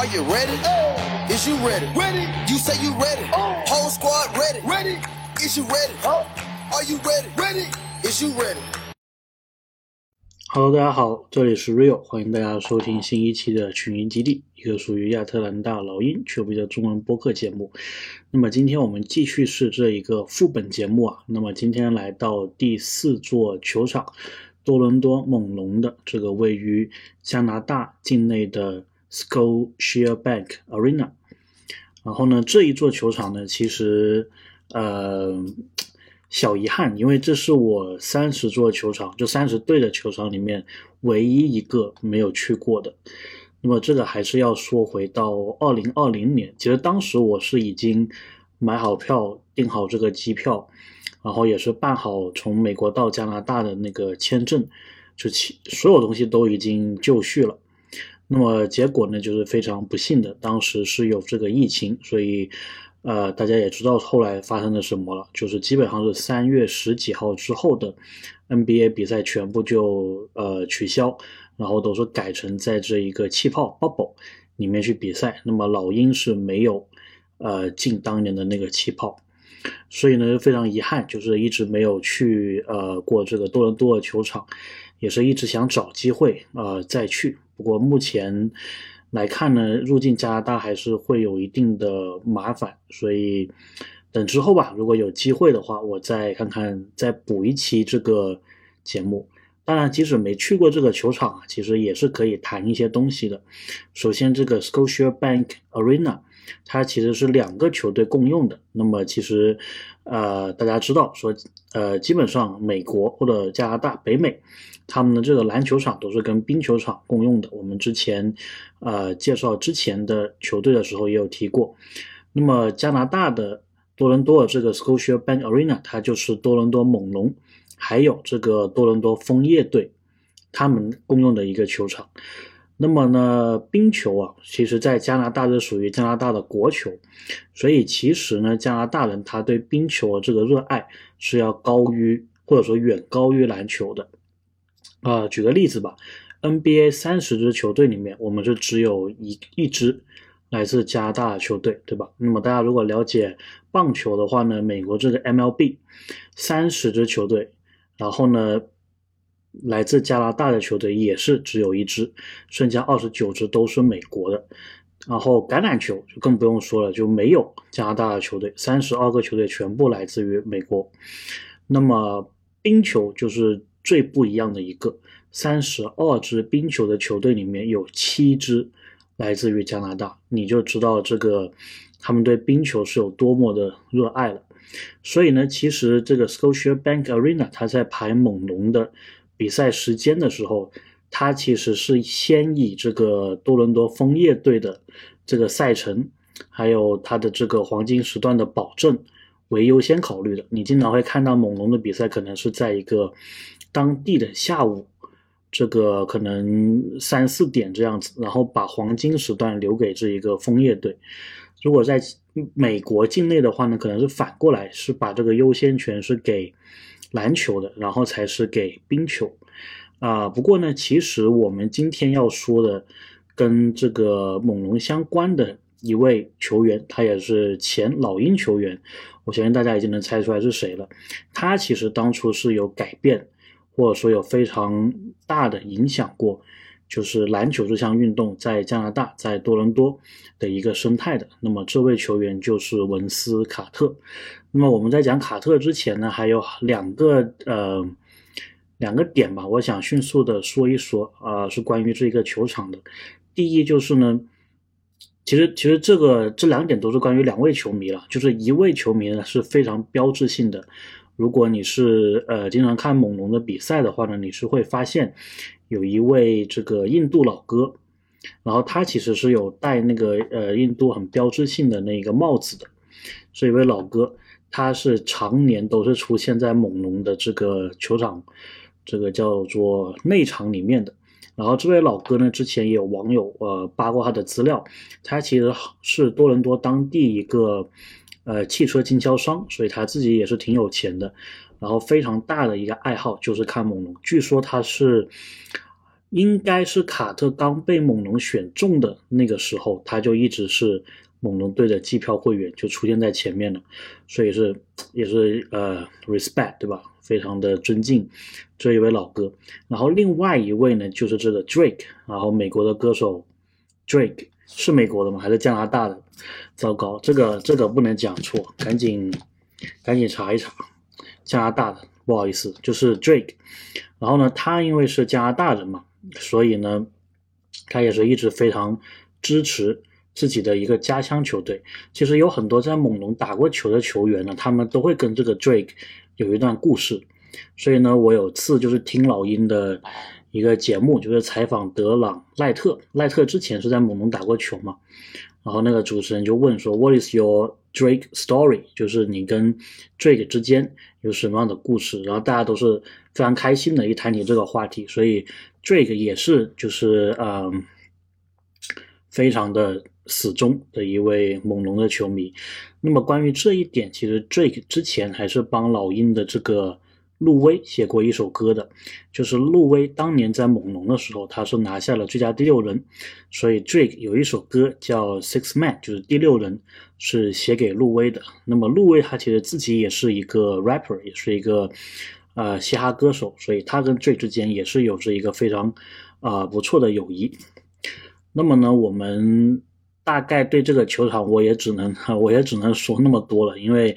Are you ready? Is you ready? Ready. You say you ready. Whole squad ready. Ready. Is you ready? Are you ready? Ready. Is you ready? Hello，大家好，这里是 Rio，欢迎大家收听新一期的群英基地，一个属于亚特兰大老鹰球迷的中文播客节目。那么今天我们继续是这一个副本节目啊，那么今天来到第四座球场，多伦多猛龙的这个位于加拿大境内的 Scotiabank Arena。然后呢，这一座球场呢，其实呃小遗憾，因为这是我三十座球场，就三十队的球场里面唯一一个没有去过的。那么这个还是要说回到二零二零年，其实当时我是已经买好票、订好这个机票，然后也是办好从美国到加拿大的那个签证，就其所有东西都已经就绪了。那么结果呢，就是非常不幸的，当时是有这个疫情，所以呃大家也知道后来发生了什么了，就是基本上是三月十几号之后的 NBA 比赛全部就呃取消，然后都是改成在这一个气泡 bubble 里面去比赛。那么老鹰是没有呃进当年的那个气泡，所以呢非常遗憾，就是一直没有去呃过这个多伦多的球场，也是一直想找机会呃再去。不过目前来看呢，入境加拿大还是会有一定的麻烦，所以等之后吧，如果有机会的话，我再看看再补一期这个节目。当然，即使没去过这个球场啊，其实也是可以谈一些东西的。首先，这个 Scotiabank Arena 它其实是两个球队共用的。那么，其实呃大家知道说，呃基本上美国或者加拿大、北美。他们的这个篮球场都是跟冰球场共用的。我们之前，呃，介绍之前的球队的时候也有提过。那么加拿大的多伦多的这个 Scotiabank Arena，它就是多伦多猛龙，还有这个多伦多枫叶队，他们共用的一个球场。那么呢，冰球啊，其实在加拿大是属于加拿大的国球，所以其实呢，加拿大人他对冰球的这个热爱是要高于或者说远高于篮球的。啊，举个例子吧，NBA 三十支球队里面，我们就只有一一支来自加拿大的球队，对吧？那么大家如果了解棒球的话呢，美国这个 MLB 三十支球队，然后呢，来自加拿大的球队也是只有一支，剩下二十九支都是美国的。然后橄榄球就更不用说了，就没有加拿大的球队，三十二个球队全部来自于美国。那么冰球就是。最不一样的一个，三十二支冰球的球队里面有七支来自于加拿大，你就知道这个他们对冰球是有多么的热爱了。所以呢，其实这个 Scotiabank Arena 它在排猛龙的比赛时间的时候，它其实是先以这个多伦多枫叶队的这个赛程，还有它的这个黄金时段的保证为优先考虑的。你经常会看到猛龙的比赛可能是在一个。当地的下午，这个可能三四点这样子，然后把黄金时段留给这一个枫叶队。如果在美国境内的话呢，可能是反过来，是把这个优先权是给篮球的，然后才是给冰球。啊，不过呢，其实我们今天要说的跟这个猛龙相关的一位球员，他也是前老鹰球员，我相信大家已经能猜出来是谁了。他其实当初是有改变。或者说有非常大的影响过，就是篮球这项运动在加拿大，在多伦多的一个生态的。那么这位球员就是文斯卡特。那么我们在讲卡特之前呢，还有两个呃两个点吧，我想迅速的说一说啊，是关于这个球场的。第一就是呢，其实其实这个这两点都是关于两位球迷了，就是一位球迷呢是非常标志性的。如果你是呃经常看猛龙的比赛的话呢，你是会发现有一位这个印度老哥，然后他其实是有戴那个呃印度很标志性的那个帽子的，是一位老哥他是常年都是出现在猛龙的这个球场，这个叫做内场里面的。然后这位老哥呢，之前也有网友呃扒过他的资料，他其实是多伦多当地一个。呃，汽车经销商，所以他自己也是挺有钱的。然后非常大的一个爱好就是看猛龙。据说他是应该是卡特刚被猛龙选中的那个时候，他就一直是猛龙队的季票会员，就出现在前面了，所以是也是呃 respect 对吧？非常的尊敬这一位老哥。然后另外一位呢，就是这个 Drake，然后美国的歌手 Drake 是美国的吗？还是加拿大的？糟糕，这个这个不能讲错，赶紧赶紧查一查，加拿大的，不好意思，就是 Drake。然后呢，他因为是加拿大人嘛。所以呢，他也是一直非常支持自己的一个家乡球队。其实有很多在猛龙打过球的球员呢，他们都会跟这个 Drake 有一段故事。所以呢，我有次就是听老鹰的一个节目，就是采访德朗赖特。赖特之前是在猛龙打过球嘛，然后那个主持人就问说：“What is your Drake story？” 就是你跟 Drake 之间有什么样的故事？然后大家都是非常开心的一谈起这个话题，所以。Drake 也是，就是嗯，非常的死忠的一位猛龙的球迷。那么关于这一点，其实 Drake 之前还是帮老鹰的这个路威写过一首歌的。就是路威当年在猛龙的时候，他是拿下了最佳第六人，所以 Drake 有一首歌叫 Six Man，就是第六人，是写给路威的。那么路威他其实自己也是一个 rapper，也是一个。呃，嘻哈歌手，所以他跟 Drake 之间也是有着一个非常啊不错的友谊。那么呢，我们大概对这个球场，我也只能 我也只能说那么多了，因为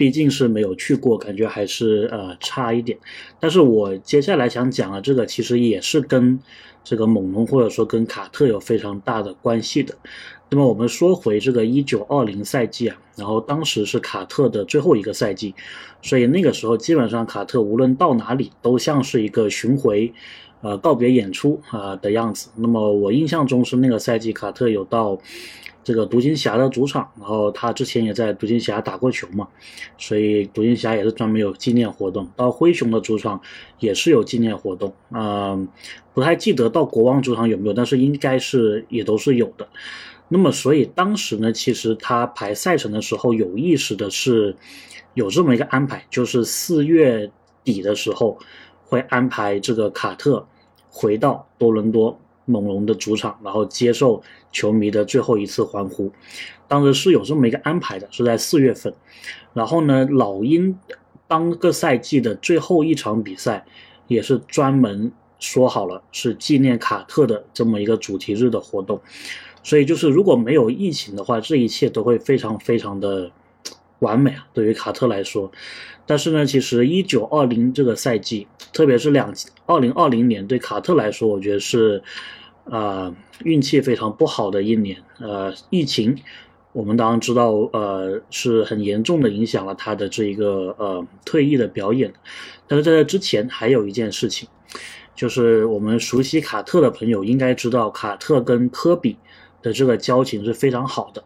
毕竟是没有去过，感觉还是呃差一点。但是我接下来想讲的这个，其实也是跟这个猛龙或者说跟卡特有非常大的关系的。那么我们说回这个一九二零赛季啊，然后当时是卡特的最后一个赛季，所以那个时候基本上卡特无论到哪里都像是一个巡回，呃告别演出啊的样子。那么我印象中是那个赛季卡特有到这个独行侠的主场，然后他之前也在独行侠打过球嘛，所以独行侠也是专门有纪念活动。到灰熊的主场也是有纪念活动，嗯，不太记得到国王主场有没有，但是应该是也都是有的。那么，所以当时呢，其实他排赛程的时候有意识的是有这么一个安排，就是四月底的时候会安排这个卡特回到多伦多猛龙的主场，然后接受球迷的最后一次欢呼。当时是有这么一个安排的，是在四月份。然后呢，老鹰当个赛季的最后一场比赛也是专门说好了是纪念卡特的这么一个主题日的活动。所以就是如果没有疫情的话，这一切都会非常非常的完美啊，对于卡特来说。但是呢，其实一九二零这个赛季，特别是两二零二零年，对卡特来说，我觉得是啊运气非常不好的一年。呃，疫情我们当然知道，呃是很严重的影响了他的这一个呃退役的表演。但是在这之前还有一件事情，就是我们熟悉卡特的朋友应该知道，卡特跟科比。的这个交情是非常好的，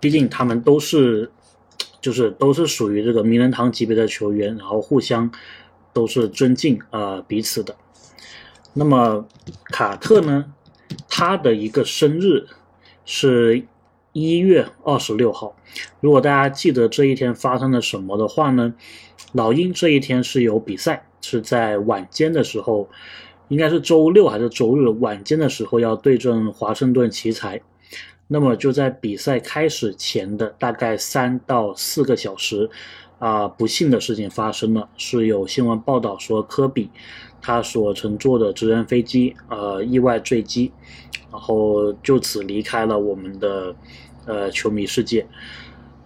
毕竟他们都是，就是都是属于这个名人堂级别的球员，然后互相都是尊敬啊彼此的。那么卡特呢，他的一个生日是一月二十六号。如果大家记得这一天发生了什么的话呢，老鹰这一天是有比赛，是在晚间的时候。应该是周六还是周日晚间的时候要对阵华盛顿奇才，那么就在比赛开始前的大概三到四个小时，啊，不幸的事情发生了，是有新闻报道说科比他所乘坐的直升飞机呃意外坠机，然后就此离开了我们的呃球迷世界。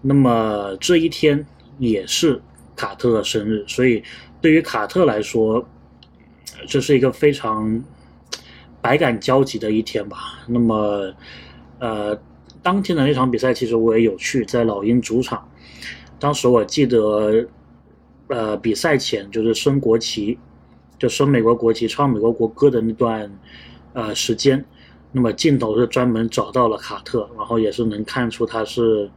那么这一天也是卡特的生日，所以对于卡特来说。这是一个非常百感交集的一天吧。那么，呃，当天的那场比赛其实我也有去，在老鹰主场。当时我记得，呃，比赛前就是升国旗，就升美国国旗、唱美国国歌的那段呃时间。那么镜头是专门找到了卡特，然后也是能看出他是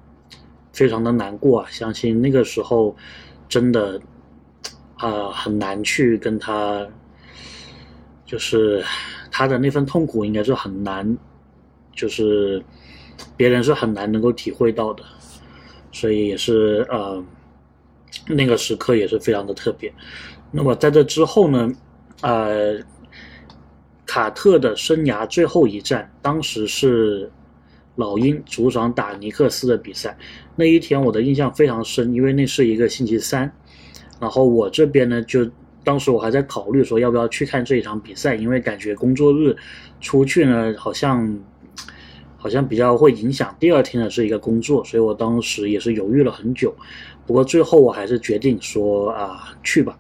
非常的难过啊。相信那个时候真的啊很难去跟他。就是他的那份痛苦应该是很难，就是别人是很难能够体会到的，所以也是呃那个时刻也是非常的特别。那么在这之后呢，呃，卡特的生涯最后一战，当时是老鹰主场打尼克斯的比赛。那一天我的印象非常深，因为那是一个星期三。然后我这边呢，就当时我还在考虑说要不要去看这一场比赛，因为感觉工作日出去呢，好像好像比较会影响第二天的这一个工作，所以我当时也是犹豫了很久。不过最后我还是决定说啊去吧，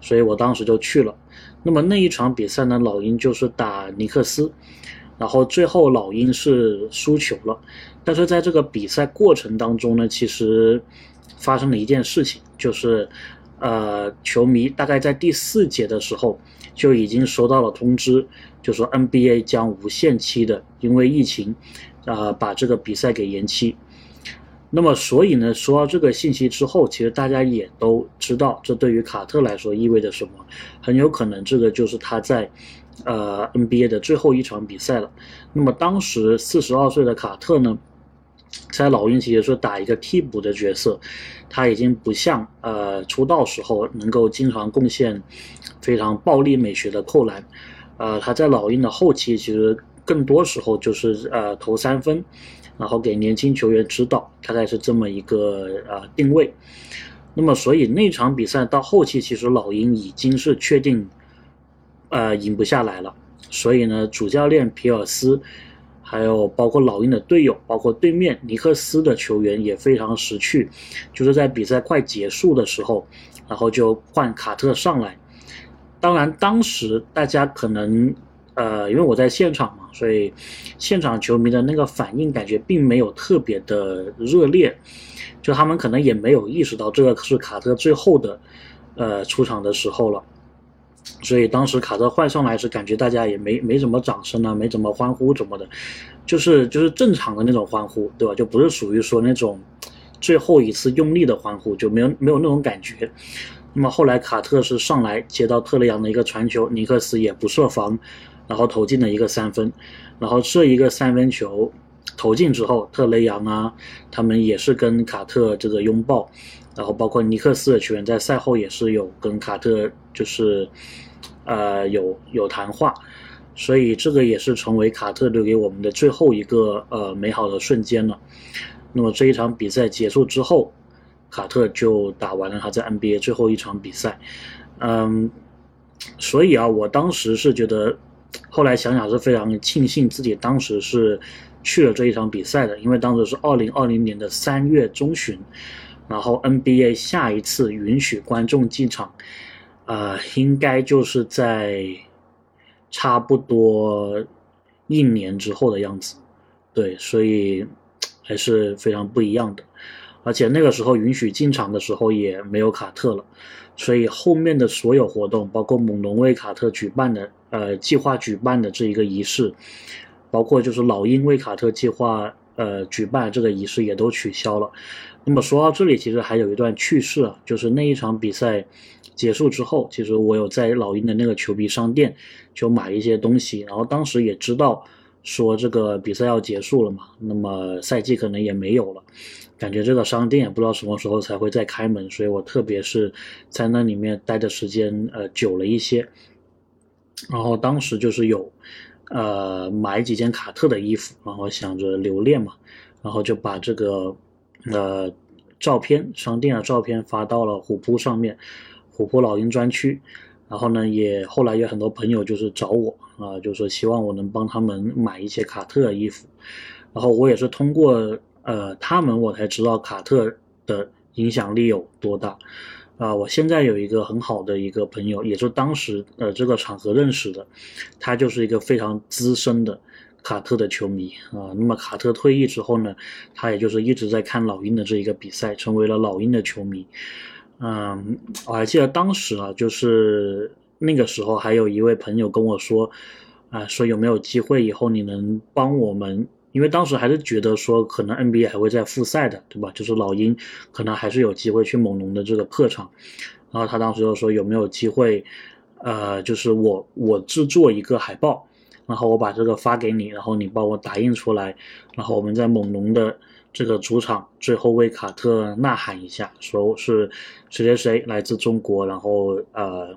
所以我当时就去了。那么那一场比赛呢，老鹰就是打尼克斯，然后最后老鹰是输球了。但是在这个比赛过程当中呢，其实发生了一件事情，就是呃，球迷大概在第四节的时候就已经收到了通知，就说 NBA 将无限期的因为疫情，啊，把这个比赛给延期。那么，所以呢，说到这个信息之后，其实大家也都知道，这对于卡特来说意味着什么？很有可能这个就是他在，呃，NBA 的最后一场比赛了。那么当时四十二岁的卡特呢，在老鹰其实是打一个替补的角色，他已经不像呃出道时候能够经常贡献非常暴力美学的扣篮，呃，他在老鹰的后期其实更多时候就是呃投三分。然后给年轻球员指导，大概是这么一个呃定位。那么，所以那场比赛到后期，其实老鹰已经是确定，呃，赢不下来了。所以呢，主教练皮尔斯，还有包括老鹰的队友，包括对面尼克斯的球员也非常识趣，就是在比赛快结束的时候，然后就换卡特上来。当然，当时大家可能。呃，因为我在现场嘛，所以现场球迷的那个反应感觉并没有特别的热烈，就他们可能也没有意识到这个是卡特最后的呃出场的时候了，所以当时卡特换上来时，感觉大家也没没怎么掌声啊，没怎么欢呼怎么的，就是就是正常的那种欢呼，对吧？就不是属于说那种最后一次用力的欢呼，就没有没有那种感觉。那么后来卡特是上来接到特雷杨的一个传球，尼克斯也不设防。然后投进了一个三分，然后这一个三分球投进之后，特雷杨啊，他们也是跟卡特这个拥抱，然后包括尼克斯的球员在赛后也是有跟卡特就是，呃，有有谈话，所以这个也是成为卡特留给我们的最后一个呃美好的瞬间了。那么这一场比赛结束之后，卡特就打完了他在 NBA 最后一场比赛，嗯，所以啊，我当时是觉得。后来想想是非常庆幸自己当时是去了这一场比赛的，因为当时是二零二零年的三月中旬，然后 NBA 下一次允许观众进场，呃，应该就是在差不多一年之后的样子，对，所以还是非常不一样的。而且那个时候允许进场的时候也没有卡特了，所以后面的所有活动，包括猛龙为卡特举办的。呃，计划举办的这一个仪式，包括就是老鹰为卡特计划呃举办这个仪式也都取消了。那么说到这里，其实还有一段趣事啊，就是那一场比赛结束之后，其实我有在老鹰的那个球迷商店就买一些东西，然后当时也知道说这个比赛要结束了嘛，那么赛季可能也没有了，感觉这个商店也不知道什么时候才会再开门，所以我特别是在那里面待的时间呃久了一些。然后当时就是有，呃，买几件卡特的衣服，然后想着留恋嘛，然后就把这个，呃，照片商店的照片发到了虎扑上面，虎扑老鹰专区。然后呢，也后来有很多朋友就是找我啊，就是说希望我能帮他们买一些卡特的衣服。然后我也是通过呃他们，我才知道卡特的影响力有多大。啊，我现在有一个很好的一个朋友，也就当时呃这个场合认识的，他就是一个非常资深的卡特的球迷啊。那么卡特退役之后呢，他也就是一直在看老鹰的这一个比赛，成为了老鹰的球迷。嗯，我还记得当时啊，就是那个时候还有一位朋友跟我说，啊，说有没有机会以后你能帮我们。因为当时还是觉得说，可能 NBA 还会再复赛的，对吧？就是老鹰可能还是有机会去猛龙的这个客场。然后他当时就说有没有机会，呃，就是我我制作一个海报，然后我把这个发给你，然后你帮我打印出来，然后我们在猛龙的这个主场最后为卡特呐喊一下，说是谁谁谁来自中国，然后呃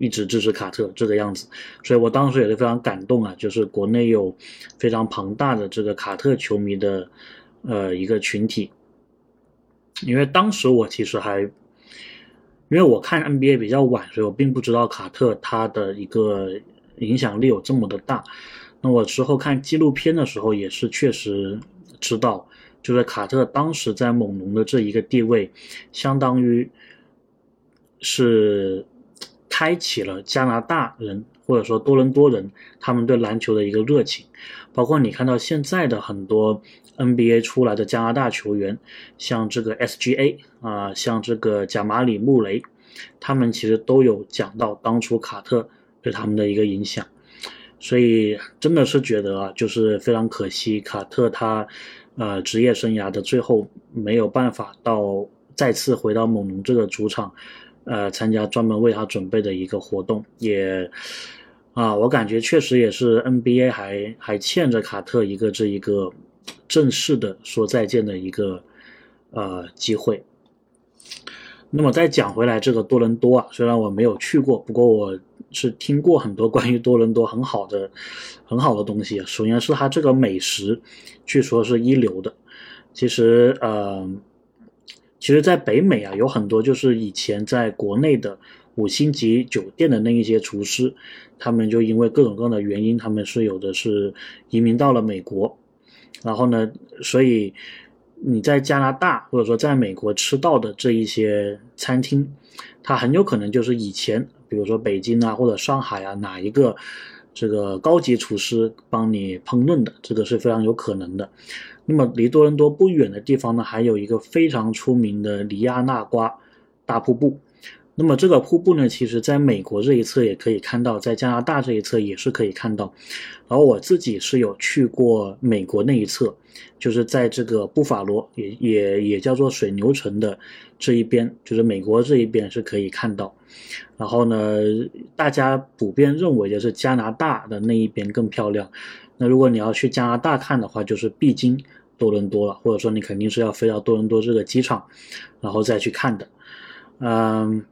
一直支持卡特这个样子，所以我当时也是非常感动啊，就是国内有非常庞大的这个卡特球迷的呃一个群体，因为当时我其实还，因为我看 NBA 比较晚，所以我并不知道卡特他的一个影响力有这么的大。那我之后看纪录片的时候，也是确实知道，就是卡特当时在猛龙的这一个地位，相当于是。开启了加拿大人或者说多伦多人他们对篮球的一个热情，包括你看到现在的很多 NBA 出来的加拿大球员，像这个 SGA 啊，像这个贾马里穆雷，他们其实都有讲到当初卡特对他们的一个影响，所以真的是觉得啊，就是非常可惜，卡特他呃职业生涯的最后没有办法到再次回到猛龙这个主场。呃，参加专门为他准备的一个活动，也啊，我感觉确实也是 NBA 还还欠着卡特一个这一个正式的说再见的一个呃机会。那么再讲回来，这个多伦多啊，虽然我没有去过，不过我是听过很多关于多伦多很好的很好的东西。首先是它这个美食，据说是一流的。其实呃。其实，在北美啊，有很多就是以前在国内的五星级酒店的那一些厨师，他们就因为各种各样的原因，他们是有的是移民到了美国，然后呢，所以你在加拿大或者说在美国吃到的这一些餐厅，它很有可能就是以前，比如说北京啊或者上海啊哪一个这个高级厨师帮你烹饪的，这个是非常有可能的。那么离多伦多不远的地方呢，还有一个非常出名的里亚纳瓜大瀑布。那么这个瀑布呢，其实在美国这一侧也可以看到，在加拿大这一侧也是可以看到。然后我自己是有去过美国那一侧，就是在这个布法罗，也也也叫做水牛城的这一边，就是美国这一边是可以看到。然后呢，大家普遍认为的是加拿大的那一边更漂亮。那如果你要去加拿大看的话，就是必经多伦多了，或者说你肯定是要飞到多伦多这个机场，然后再去看的。嗯。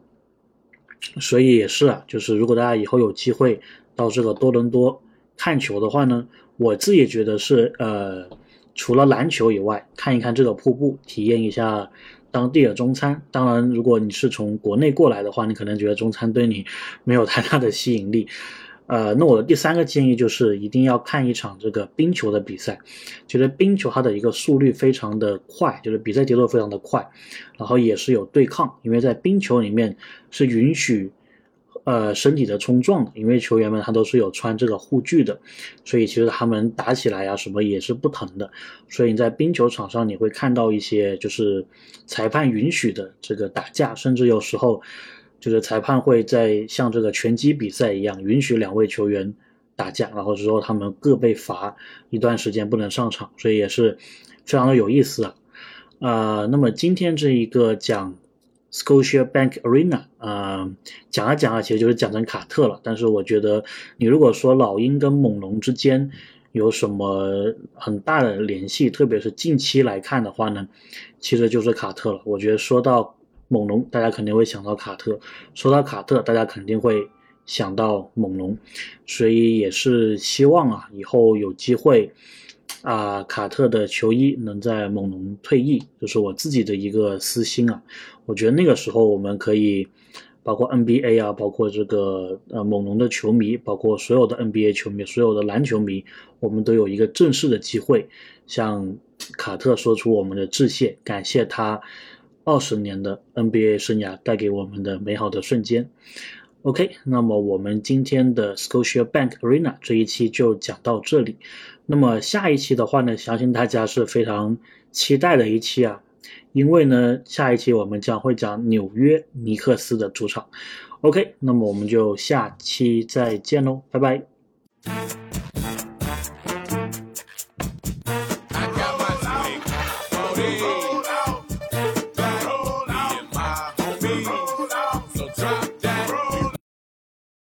所以也是啊，就是如果大家以后有机会到这个多伦多看球的话呢，我自己觉得是呃，除了篮球以外，看一看这个瀑布，体验一下当地的中餐。当然，如果你是从国内过来的话，你可能觉得中餐对你没有太大的吸引力。呃，那我的第三个建议就是一定要看一场这个冰球的比赛。觉得冰球它的一个速率非常的快，就是比赛节奏非常的快，然后也是有对抗，因为在冰球里面是允许呃身体的冲撞的，因为球员们他都是有穿这个护具的，所以其实他们打起来呀什么也是不疼的。所以你在冰球场上你会看到一些就是裁判允许的这个打架，甚至有时候。就是裁判会在像这个拳击比赛一样，允许两位球员打架，然后之后他们各被罚一段时间不能上场，所以也是非常的有意思啊。呃，那么今天这一个讲 Scotia Bank Arena，呃，讲啊讲啊，其实就是讲成卡特了。但是我觉得你如果说老鹰跟猛龙之间有什么很大的联系，特别是近期来看的话呢，其实就是卡特了。我觉得说到。猛龙，大家肯定会想到卡特。说到卡特，大家肯定会想到猛龙，所以也是希望啊，以后有机会啊，卡特的球衣能在猛龙退役，就是我自己的一个私心啊。我觉得那个时候我们可以，包括 NBA 啊，包括这个呃猛龙的球迷，包括所有的 NBA 球迷，所有的篮球迷，我们都有一个正式的机会，向卡特说出我们的致谢，感谢他。二十年的 NBA 生涯带给我们的美好的瞬间。OK，那么我们今天的 Scotia Bank Arena 这一期就讲到这里。那么下一期的话呢，相信大家是非常期待的一期啊，因为呢，下一期我们将会讲纽约尼克斯的主场。OK，那么我们就下期再见喽，拜拜。